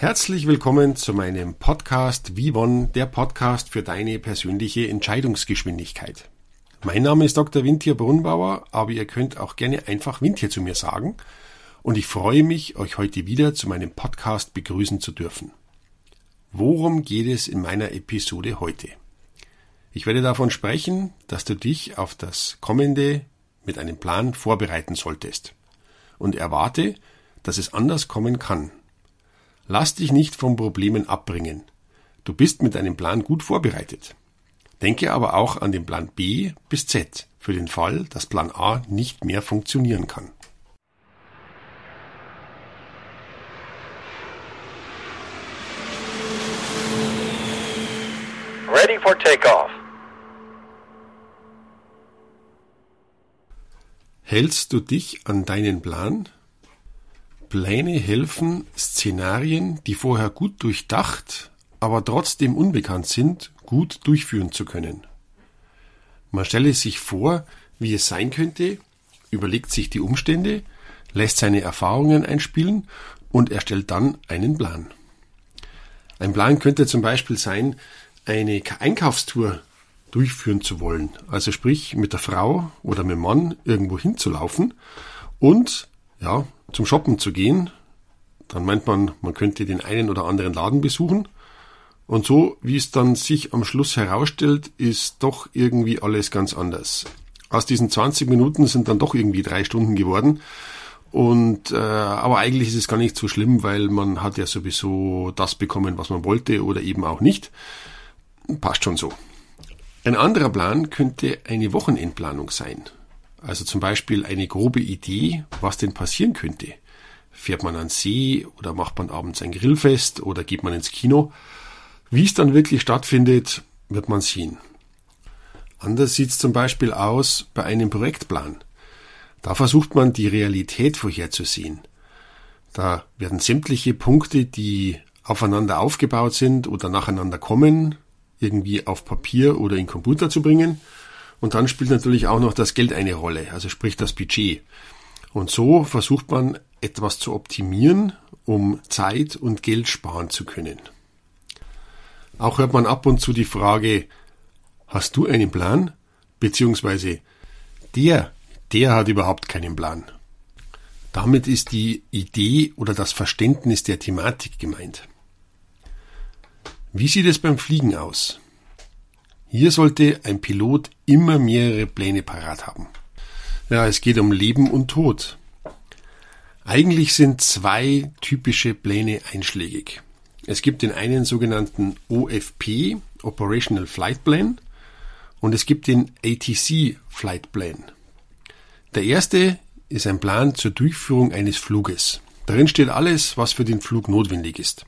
Herzlich willkommen zu meinem Podcast Vivon, der Podcast für deine persönliche Entscheidungsgeschwindigkeit. Mein Name ist Dr. Wintier Brunnbauer, aber ihr könnt auch gerne einfach Wintier zu mir sagen und ich freue mich, euch heute wieder zu meinem Podcast begrüßen zu dürfen. Worum geht es in meiner Episode heute? Ich werde davon sprechen, dass du dich auf das kommende mit einem Plan vorbereiten solltest und erwarte, dass es anders kommen kann. Lass dich nicht von Problemen abbringen. Du bist mit deinem Plan gut vorbereitet. Denke aber auch an den Plan B bis Z für den Fall, dass Plan A nicht mehr funktionieren kann. Ready for takeoff. Hältst du dich an deinen Plan? Pläne helfen, Szenarien, die vorher gut durchdacht, aber trotzdem unbekannt sind, gut durchführen zu können. Man stelle sich vor, wie es sein könnte, überlegt sich die Umstände, lässt seine Erfahrungen einspielen und erstellt dann einen Plan. Ein Plan könnte zum Beispiel sein, eine Einkaufstour durchführen zu wollen, also sprich mit der Frau oder mit dem Mann irgendwo hinzulaufen und ja, zum Shoppen zu gehen. Dann meint man, man könnte den einen oder anderen Laden besuchen. Und so, wie es dann sich am Schluss herausstellt, ist doch irgendwie alles ganz anders. Aus diesen 20 Minuten sind dann doch irgendwie drei Stunden geworden. Und äh, aber eigentlich ist es gar nicht so schlimm, weil man hat ja sowieso das bekommen, was man wollte oder eben auch nicht. Passt schon so. Ein anderer Plan könnte eine Wochenendplanung sein. Also zum Beispiel eine grobe Idee, was denn passieren könnte. Fährt man an See oder macht man abends ein Grillfest oder geht man ins Kino? Wie es dann wirklich stattfindet, wird man sehen. Anders sieht es zum Beispiel aus bei einem Projektplan. Da versucht man die Realität vorherzusehen. Da werden sämtliche Punkte, die aufeinander aufgebaut sind oder nacheinander kommen, irgendwie auf Papier oder in Computer zu bringen und dann spielt natürlich auch noch das Geld eine Rolle, also sprich das Budget. Und so versucht man etwas zu optimieren, um Zeit und Geld sparen zu können. Auch hört man ab und zu die Frage, hast du einen Plan? Beziehungsweise der, der hat überhaupt keinen Plan. Damit ist die Idee oder das Verständnis der Thematik gemeint. Wie sieht es beim Fliegen aus? Hier sollte ein Pilot immer mehrere Pläne parat haben. Ja, es geht um Leben und Tod. Eigentlich sind zwei typische Pläne einschlägig. Es gibt den einen sogenannten OFP, Operational Flight Plan, und es gibt den ATC Flight Plan. Der erste ist ein Plan zur Durchführung eines Fluges. Darin steht alles, was für den Flug notwendig ist.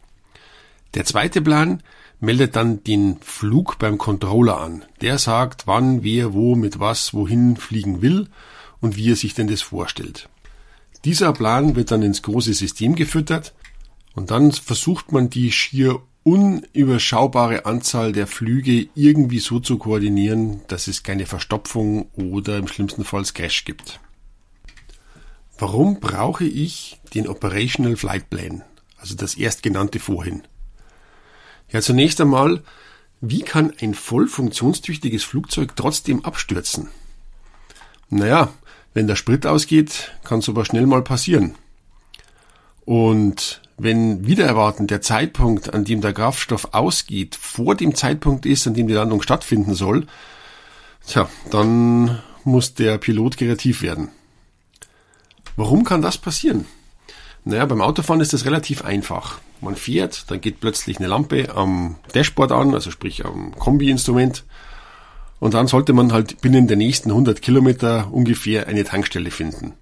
Der zweite Plan meldet dann den Flug beim Controller an. Der sagt, wann, wer, wo, mit was, wohin fliegen will und wie er sich denn das vorstellt. Dieser Plan wird dann ins große System gefüttert und dann versucht man die schier unüberschaubare Anzahl der Flüge irgendwie so zu koordinieren, dass es keine Verstopfung oder im schlimmsten Fall Crash gibt. Warum brauche ich den Operational Flight Plan, also das erstgenannte vorhin? Ja, zunächst einmal, wie kann ein voll funktionstüchtiges Flugzeug trotzdem abstürzen? Naja, wenn der Sprit ausgeht, kann sowas schnell mal passieren. Und wenn wieder erwartend der Zeitpunkt, an dem der Kraftstoff ausgeht, vor dem Zeitpunkt ist, an dem die Landung stattfinden soll, tja, dann muss der Pilot kreativ werden. Warum kann das passieren? Naja, beim Autofahren ist das relativ einfach. Man fährt, dann geht plötzlich eine Lampe am Dashboard an, also sprich am Kombi-Instrument. Und dann sollte man halt binnen der nächsten 100 Kilometer ungefähr eine Tankstelle finden.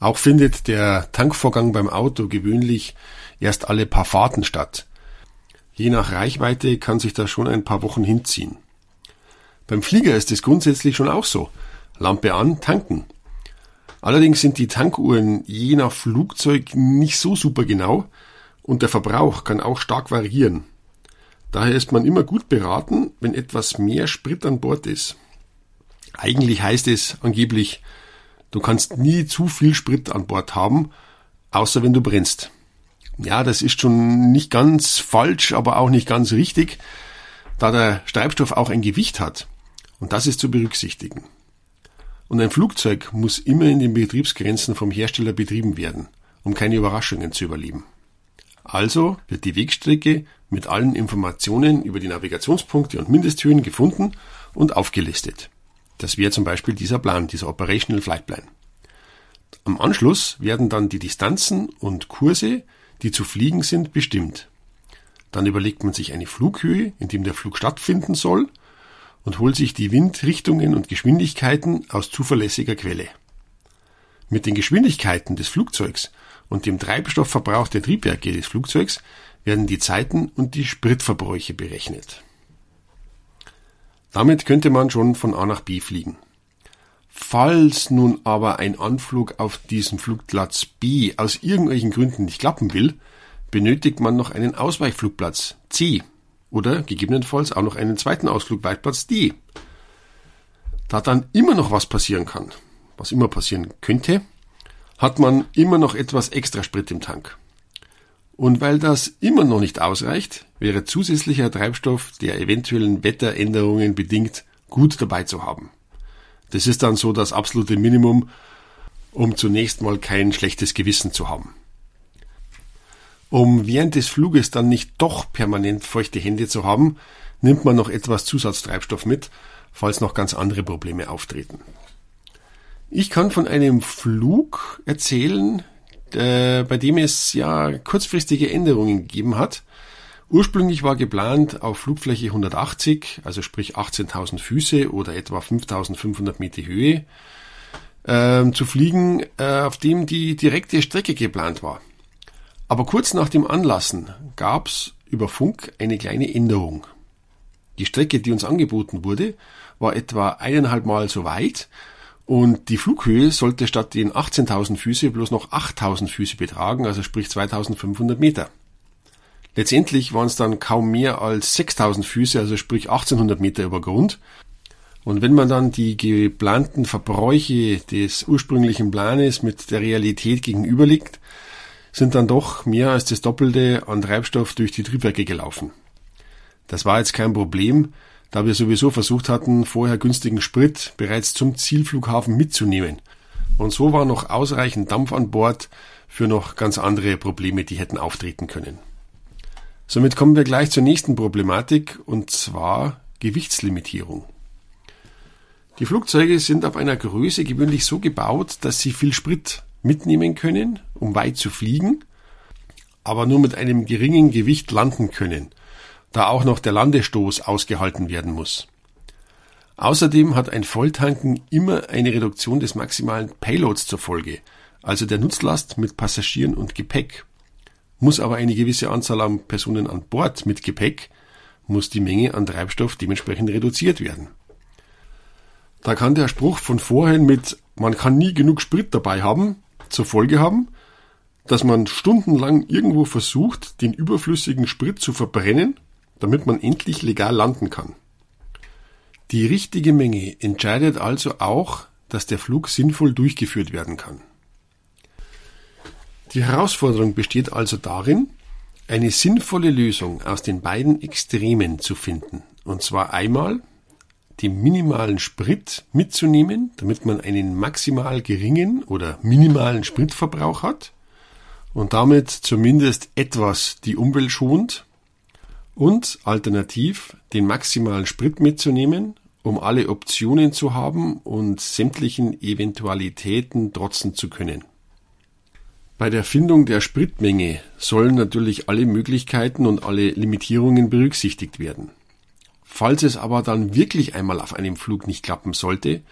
Auch findet der Tankvorgang beim Auto gewöhnlich erst alle paar Fahrten statt. Je nach Reichweite kann sich das schon ein paar Wochen hinziehen. Beim Flieger ist es grundsätzlich schon auch so. Lampe an, tanken. Allerdings sind die Tankuhren je nach Flugzeug nicht so super genau und der Verbrauch kann auch stark variieren. Daher ist man immer gut beraten, wenn etwas mehr Sprit an Bord ist. Eigentlich heißt es angeblich, du kannst nie zu viel Sprit an Bord haben, außer wenn du brennst. Ja, das ist schon nicht ganz falsch, aber auch nicht ganz richtig, da der Treibstoff auch ein Gewicht hat. Und das ist zu berücksichtigen. Und ein Flugzeug muss immer in den Betriebsgrenzen vom Hersteller betrieben werden, um keine Überraschungen zu überleben. Also wird die Wegstrecke mit allen Informationen über die Navigationspunkte und Mindesthöhen gefunden und aufgelistet. Das wäre zum Beispiel dieser Plan, dieser Operational Flight Plan. Am Anschluss werden dann die Distanzen und Kurse, die zu fliegen sind, bestimmt. Dann überlegt man sich eine Flughöhe, in dem der Flug stattfinden soll und holt sich die Windrichtungen und Geschwindigkeiten aus zuverlässiger Quelle. Mit den Geschwindigkeiten des Flugzeugs und dem Treibstoffverbrauch der Triebwerke des Flugzeugs werden die Zeiten und die Spritverbräuche berechnet. Damit könnte man schon von A nach B fliegen. Falls nun aber ein Anflug auf diesen Flugplatz B aus irgendwelchen Gründen nicht klappen will, benötigt man noch einen Ausweichflugplatz C oder gegebenenfalls auch noch einen zweiten Ausflugweitplatz D. Da dann immer noch was passieren kann, was immer passieren könnte, hat man immer noch etwas extra Sprit im Tank. Und weil das immer noch nicht ausreicht, wäre zusätzlicher Treibstoff, der eventuellen Wetteränderungen bedingt, gut dabei zu haben. Das ist dann so das absolute Minimum, um zunächst mal kein schlechtes Gewissen zu haben. Um während des Fluges dann nicht doch permanent feuchte Hände zu haben, nimmt man noch etwas Zusatztreibstoff mit, falls noch ganz andere Probleme auftreten. Ich kann von einem Flug erzählen, äh, bei dem es ja kurzfristige Änderungen gegeben hat. Ursprünglich war geplant auf Flugfläche 180, also sprich 18.000 Füße oder etwa 5.500 Meter Höhe, äh, zu fliegen, äh, auf dem die direkte Strecke geplant war. Aber kurz nach dem Anlassen gab's über Funk eine kleine Änderung. Die Strecke, die uns angeboten wurde, war etwa eineinhalb Mal so weit und die Flughöhe sollte statt den 18.000 Füße bloß noch 8.000 Füße betragen, also sprich 2.500 Meter. Letztendlich waren es dann kaum mehr als 6.000 Füße, also sprich 1800 Meter über Grund. Und wenn man dann die geplanten Verbräuche des ursprünglichen Planes mit der Realität gegenüberlegt, sind dann doch mehr als das Doppelte an Treibstoff durch die Triebwerke gelaufen. Das war jetzt kein Problem, da wir sowieso versucht hatten, vorher günstigen Sprit bereits zum Zielflughafen mitzunehmen. Und so war noch ausreichend Dampf an Bord für noch ganz andere Probleme, die hätten auftreten können. Somit kommen wir gleich zur nächsten Problematik, und zwar Gewichtslimitierung. Die Flugzeuge sind auf einer Größe gewöhnlich so gebaut, dass sie viel Sprit mitnehmen können, um weit zu fliegen, aber nur mit einem geringen Gewicht landen können – da auch noch der Landestoß ausgehalten werden muss. Außerdem hat ein Volltanken immer eine Reduktion des maximalen Payloads zur Folge, also der Nutzlast mit Passagieren und Gepäck. Muss aber eine gewisse Anzahl an Personen an Bord mit Gepäck, muss die Menge an Treibstoff dementsprechend reduziert werden. Da kann der Spruch von vorhin mit man kann nie genug Sprit dabei haben, zur Folge haben, dass man stundenlang irgendwo versucht, den überflüssigen Sprit zu verbrennen damit man endlich legal landen kann. Die richtige Menge entscheidet also auch, dass der Flug sinnvoll durchgeführt werden kann. Die Herausforderung besteht also darin, eine sinnvolle Lösung aus den beiden Extremen zu finden. Und zwar einmal den minimalen Sprit mitzunehmen, damit man einen maximal geringen oder minimalen Spritverbrauch hat und damit zumindest etwas die Umwelt schont und alternativ den maximalen Sprit mitzunehmen, um alle Optionen zu haben und sämtlichen Eventualitäten trotzen zu können. Bei der Findung der Spritmenge sollen natürlich alle Möglichkeiten und alle Limitierungen berücksichtigt werden. Falls es aber dann wirklich einmal auf einem Flug nicht klappen sollte,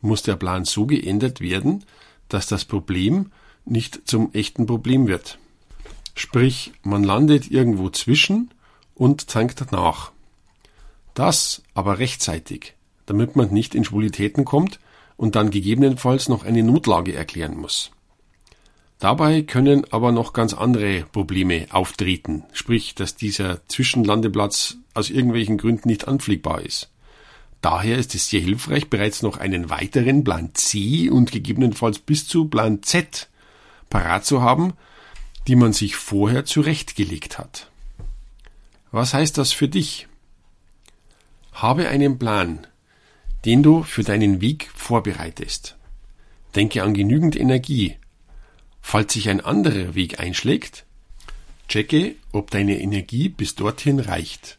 muss der Plan so geändert werden, dass das Problem nicht zum echten Problem wird. Sprich, man landet irgendwo zwischen und tankt nach. Das aber rechtzeitig, damit man nicht in Schwulitäten kommt und dann gegebenenfalls noch eine Notlage erklären muss. Dabei können aber noch ganz andere Probleme auftreten, sprich, dass dieser Zwischenlandeplatz aus irgendwelchen Gründen nicht anfliegbar ist. Daher ist es sehr hilfreich, bereits noch einen weiteren Plan C und gegebenenfalls bis zu Plan Z parat zu haben, die man sich vorher zurechtgelegt hat. Was heißt das für dich? Habe einen Plan, den du für deinen Weg vorbereitest. Denke an genügend Energie, Falls sich ein anderer Weg einschlägt, checke, ob deine Energie bis dorthin reicht.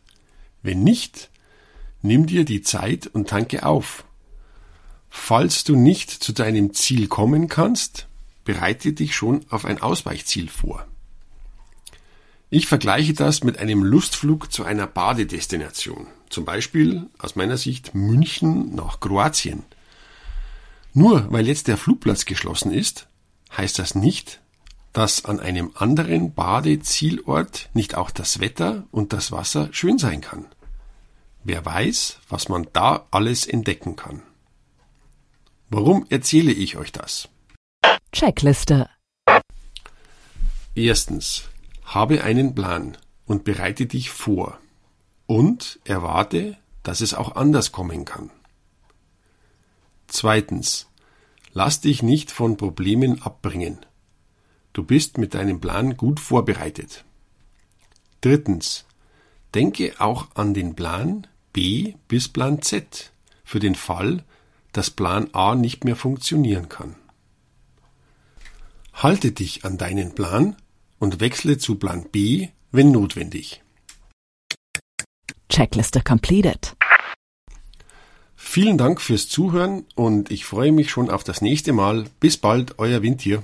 Wenn nicht, nimm dir die Zeit und tanke auf. Falls du nicht zu deinem Ziel kommen kannst, bereite dich schon auf ein Ausweichziel vor. Ich vergleiche das mit einem Lustflug zu einer Badedestination, zum Beispiel aus meiner Sicht München nach Kroatien. Nur weil jetzt der Flugplatz geschlossen ist, heißt das nicht, dass an einem anderen Badezielort nicht auch das Wetter und das Wasser schön sein kann. Wer weiß, was man da alles entdecken kann. Warum erzähle ich euch das? Checkliste. Erstens, habe einen Plan und bereite dich vor und erwarte, dass es auch anders kommen kann. Zweitens, Lass dich nicht von Problemen abbringen. Du bist mit deinem Plan gut vorbereitet. Drittens. Denke auch an den Plan B bis Plan Z für den Fall, dass Plan A nicht mehr funktionieren kann. Halte dich an deinen Plan und wechsle zu Plan B, wenn notwendig. Checkliste completed. Vielen Dank fürs Zuhören und ich freue mich schon auf das nächste Mal. Bis bald, euer Windtier.